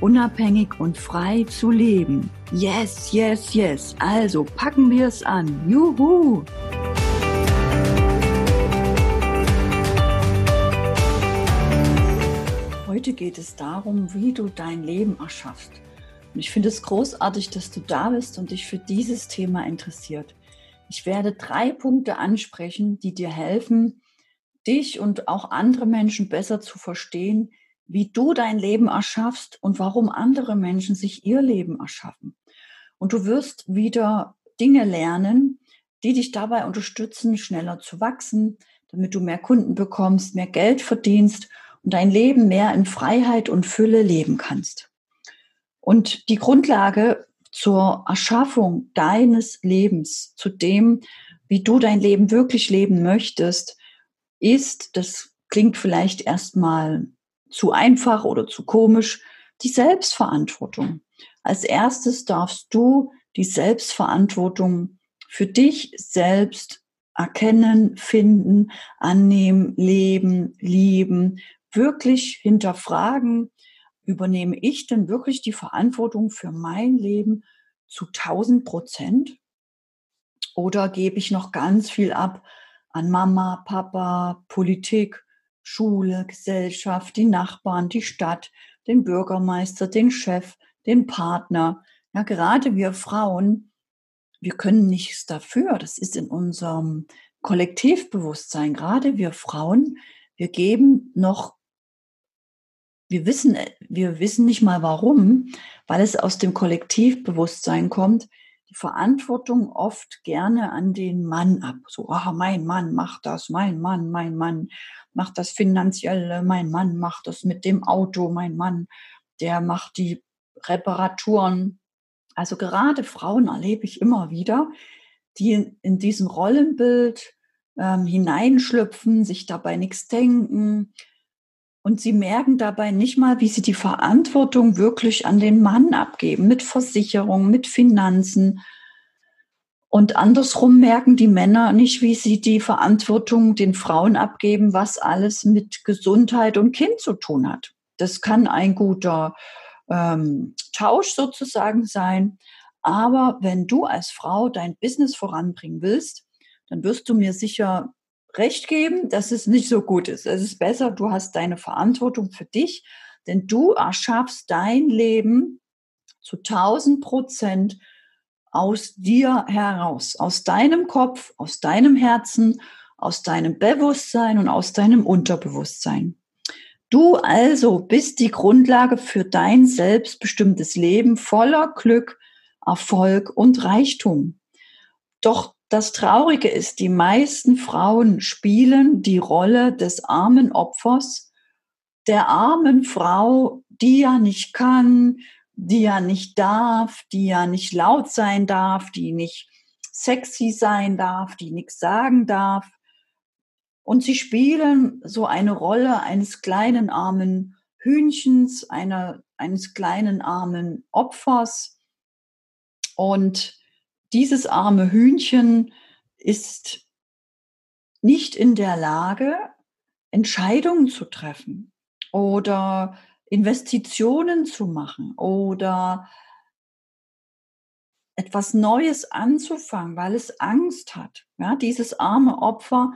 unabhängig und frei zu leben. Yes, yes, yes. Also packen wir es an. Juhu! Heute geht es darum, wie du dein Leben erschaffst. Und ich finde es großartig, dass du da bist und dich für dieses Thema interessiert. Ich werde drei Punkte ansprechen, die dir helfen, dich und auch andere Menschen besser zu verstehen, wie du dein Leben erschaffst und warum andere Menschen sich ihr Leben erschaffen. Und du wirst wieder Dinge lernen, die dich dabei unterstützen, schneller zu wachsen, damit du mehr Kunden bekommst, mehr Geld verdienst und dein Leben mehr in Freiheit und Fülle leben kannst. Und die Grundlage zur Erschaffung deines Lebens, zu dem, wie du dein Leben wirklich leben möchtest, ist, das klingt vielleicht erstmal zu einfach oder zu komisch, die Selbstverantwortung. Als erstes darfst du die Selbstverantwortung für dich selbst erkennen, finden, annehmen, leben, lieben, wirklich hinterfragen, übernehme ich denn wirklich die Verantwortung für mein Leben zu 1000 Prozent? Oder gebe ich noch ganz viel ab an Mama, Papa, Politik, Schule, Gesellschaft, die Nachbarn, die Stadt, den Bürgermeister, den Chef, den Partner. Ja, gerade wir Frauen, wir können nichts dafür. Das ist in unserem Kollektivbewusstsein. Gerade wir Frauen, wir geben noch, wir wissen, wir wissen nicht mal warum, weil es aus dem Kollektivbewusstsein kommt, Verantwortung oft gerne an den Mann ab. So, ah, mein Mann macht das, mein Mann, mein Mann macht das Finanzielle, mein Mann macht das mit dem Auto, mein Mann, der macht die Reparaturen. Also gerade Frauen erlebe ich immer wieder, die in, diesem Rollenbild ähm, hineinschlüpfen, sich dabei nichts denken. Und sie merken dabei nicht mal, wie sie die Verantwortung wirklich an den Mann abgeben, mit Versicherung, mit Finanzen, und andersrum merken die Männer nicht, wie sie die Verantwortung den Frauen abgeben, was alles mit Gesundheit und Kind zu tun hat. Das kann ein guter ähm, Tausch sozusagen sein. Aber wenn du als Frau dein Business voranbringen willst, dann wirst du mir sicher recht geben, dass es nicht so gut ist. Es ist besser, du hast deine Verantwortung für dich, denn du erschaffst dein Leben zu 1000 Prozent aus dir heraus, aus deinem Kopf, aus deinem Herzen, aus deinem Bewusstsein und aus deinem Unterbewusstsein. Du also bist die Grundlage für dein selbstbestimmtes Leben voller Glück, Erfolg und Reichtum. Doch das Traurige ist, die meisten Frauen spielen die Rolle des armen Opfers, der armen Frau, die ja nicht kann, die ja nicht darf, die ja nicht laut sein darf, die nicht sexy sein darf, die nichts sagen darf. Und sie spielen so eine Rolle eines kleinen armen Hühnchens, einer, eines kleinen armen Opfers. Und dieses arme Hühnchen ist nicht in der Lage, Entscheidungen zu treffen oder Investitionen zu machen oder etwas Neues anzufangen, weil es Angst hat. Ja, dieses arme Opfer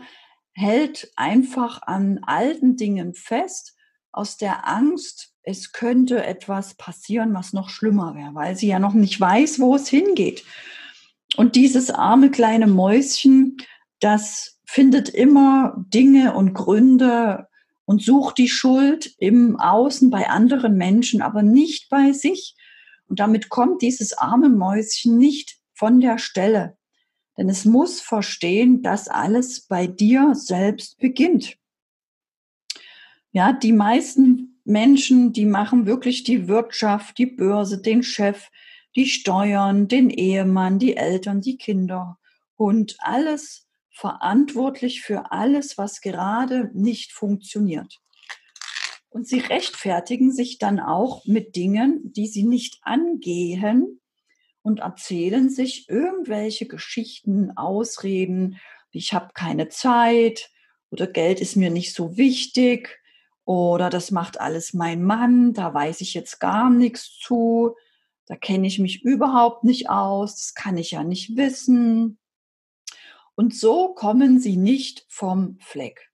hält einfach an alten Dingen fest, aus der Angst, es könnte etwas passieren, was noch schlimmer wäre, weil sie ja noch nicht weiß, wo es hingeht. Und dieses arme kleine Mäuschen, das findet immer Dinge und Gründe, und sucht die Schuld im Außen bei anderen Menschen, aber nicht bei sich. Und damit kommt dieses arme Mäuschen nicht von der Stelle. Denn es muss verstehen, dass alles bei dir selbst beginnt. Ja, die meisten Menschen, die machen wirklich die Wirtschaft, die Börse, den Chef, die Steuern, den Ehemann, die Eltern, die Kinder, Hund, alles verantwortlich für alles, was gerade nicht funktioniert. Und sie rechtfertigen sich dann auch mit Dingen, die sie nicht angehen und erzählen sich irgendwelche Geschichten, Ausreden, ich habe keine Zeit oder Geld ist mir nicht so wichtig oder das macht alles mein Mann, da weiß ich jetzt gar nichts zu, da kenne ich mich überhaupt nicht aus, das kann ich ja nicht wissen. Und so kommen sie nicht vom Fleck.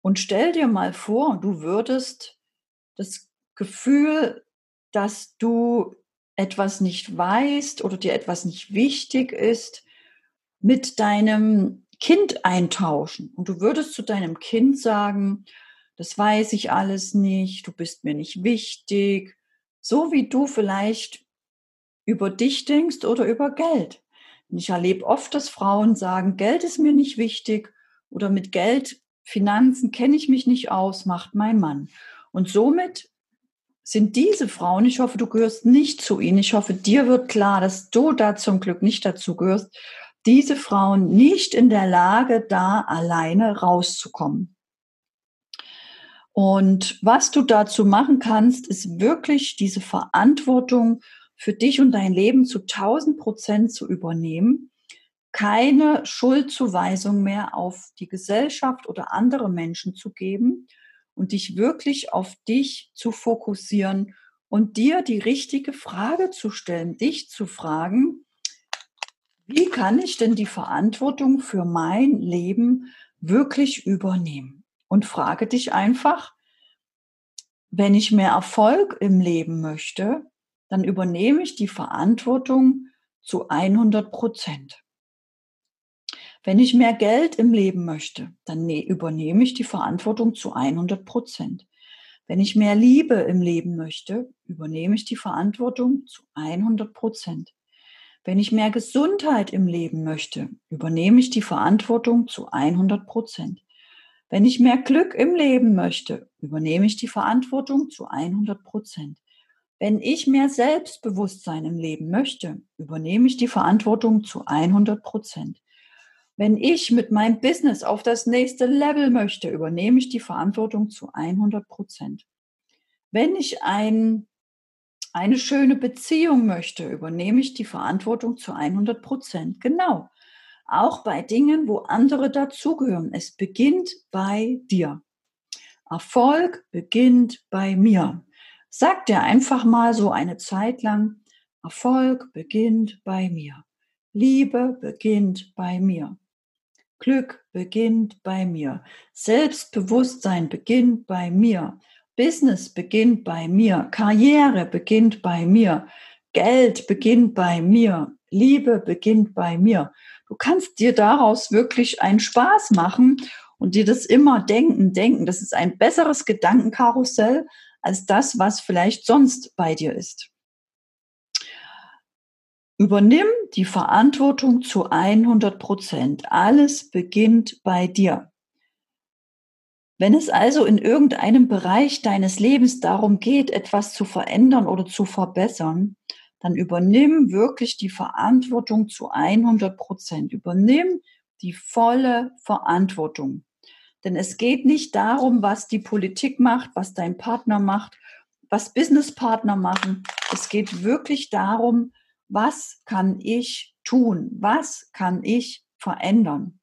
Und stell dir mal vor, du würdest das Gefühl, dass du etwas nicht weißt oder dir etwas nicht wichtig ist, mit deinem Kind eintauschen. Und du würdest zu deinem Kind sagen, das weiß ich alles nicht, du bist mir nicht wichtig, so wie du vielleicht über dich denkst oder über Geld. Ich erlebe oft, dass Frauen sagen, Geld ist mir nicht wichtig oder mit Geld Finanzen kenne ich mich nicht aus, macht mein Mann. Und somit sind diese Frauen, ich hoffe, du gehörst nicht zu ihnen, ich hoffe, dir wird klar, dass du da zum Glück nicht dazu gehörst, diese Frauen nicht in der Lage, da alleine rauszukommen. Und was du dazu machen kannst, ist wirklich diese Verantwortung für dich und dein Leben zu 1000 Prozent zu übernehmen keine Schuldzuweisung mehr auf die Gesellschaft oder andere Menschen zu geben und dich wirklich auf dich zu fokussieren und dir die richtige Frage zu stellen, dich zu fragen, wie kann ich denn die Verantwortung für mein Leben wirklich übernehmen? Und frage dich einfach, wenn ich mehr Erfolg im Leben möchte, dann übernehme ich die Verantwortung zu 100 Prozent. Wenn ich mehr Geld im Leben möchte, dann ne, übernehme ich die Verantwortung zu 100 Prozent. Wenn ich mehr Liebe im Leben möchte, übernehme ich die Verantwortung zu 100 Prozent. Wenn ich mehr Gesundheit im Leben möchte, übernehme ich die Verantwortung zu 100 Prozent. Wenn ich mehr Glück im Leben möchte, übernehme ich die Verantwortung zu 100 Prozent. Wenn ich mehr Selbstbewusstsein im Leben möchte, übernehme ich die Verantwortung zu 100 Prozent. Wenn ich mit meinem Business auf das nächste Level möchte, übernehme ich die Verantwortung zu 100 Prozent. Wenn ich ein, eine schöne Beziehung möchte, übernehme ich die Verantwortung zu 100 Prozent. Genau. Auch bei Dingen, wo andere dazugehören. Es beginnt bei dir. Erfolg beginnt bei mir. Sag dir einfach mal so eine Zeit lang, Erfolg beginnt bei mir. Liebe beginnt bei mir. Glück beginnt bei mir. Selbstbewusstsein beginnt bei mir. Business beginnt bei mir. Karriere beginnt bei mir. Geld beginnt bei mir. Liebe beginnt bei mir. Du kannst dir daraus wirklich einen Spaß machen und dir das immer denken, denken. Das ist ein besseres Gedankenkarussell als das, was vielleicht sonst bei dir ist. Übernimm die Verantwortung zu 100 Prozent. Alles beginnt bei dir. Wenn es also in irgendeinem Bereich deines Lebens darum geht, etwas zu verändern oder zu verbessern, dann übernimm wirklich die Verantwortung zu 100 Prozent. Übernimm die volle Verantwortung. Denn es geht nicht darum, was die Politik macht, was dein Partner macht, was Businesspartner machen. Es geht wirklich darum, was kann ich tun? Was kann ich verändern?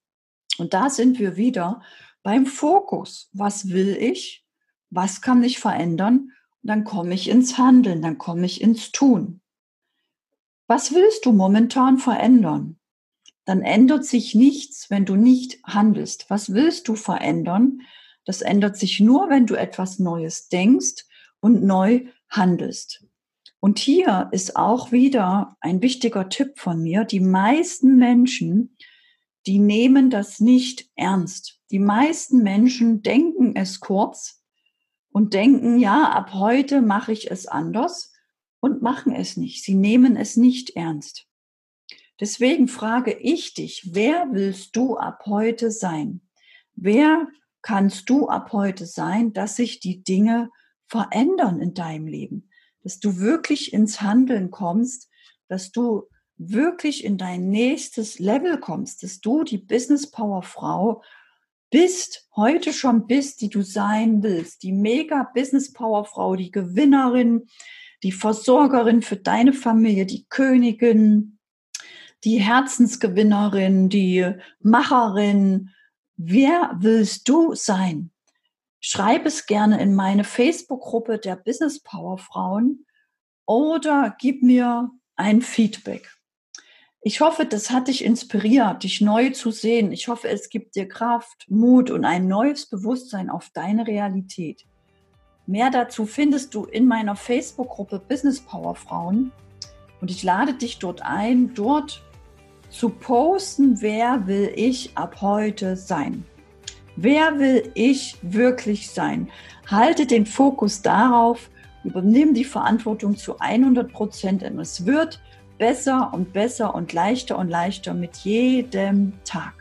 Und da sind wir wieder beim Fokus. Was will ich? Was kann ich verändern? Und dann komme ich ins Handeln, dann komme ich ins Tun. Was willst du momentan verändern? Dann ändert sich nichts, wenn du nicht handelst. Was willst du verändern? Das ändert sich nur, wenn du etwas Neues denkst und neu handelst. Und hier ist auch wieder ein wichtiger Tipp von mir. Die meisten Menschen, die nehmen das nicht ernst. Die meisten Menschen denken es kurz und denken, ja, ab heute mache ich es anders und machen es nicht. Sie nehmen es nicht ernst. Deswegen frage ich dich, wer willst du ab heute sein? Wer kannst du ab heute sein, dass sich die Dinge verändern in deinem Leben? dass du wirklich ins Handeln kommst, dass du wirklich in dein nächstes Level kommst, dass du die Business Power Frau bist, heute schon bist, die du sein willst, die mega Business Power Frau, die Gewinnerin, die Versorgerin für deine Familie, die Königin, die Herzensgewinnerin, die Macherin. Wer willst du sein? Schreib es gerne in meine Facebook-Gruppe der Business Power Frauen oder gib mir ein Feedback. Ich hoffe, das hat dich inspiriert, dich neu zu sehen. Ich hoffe, es gibt dir Kraft, Mut und ein neues Bewusstsein auf deine Realität. Mehr dazu findest du in meiner Facebook-Gruppe Business Power Frauen. Und ich lade dich dort ein, dort zu posten, wer will ich ab heute sein. Wer will ich wirklich sein? Halte den Fokus darauf, übernimm die Verantwortung zu 100 Prozent, denn es wird besser und besser und leichter und leichter mit jedem Tag.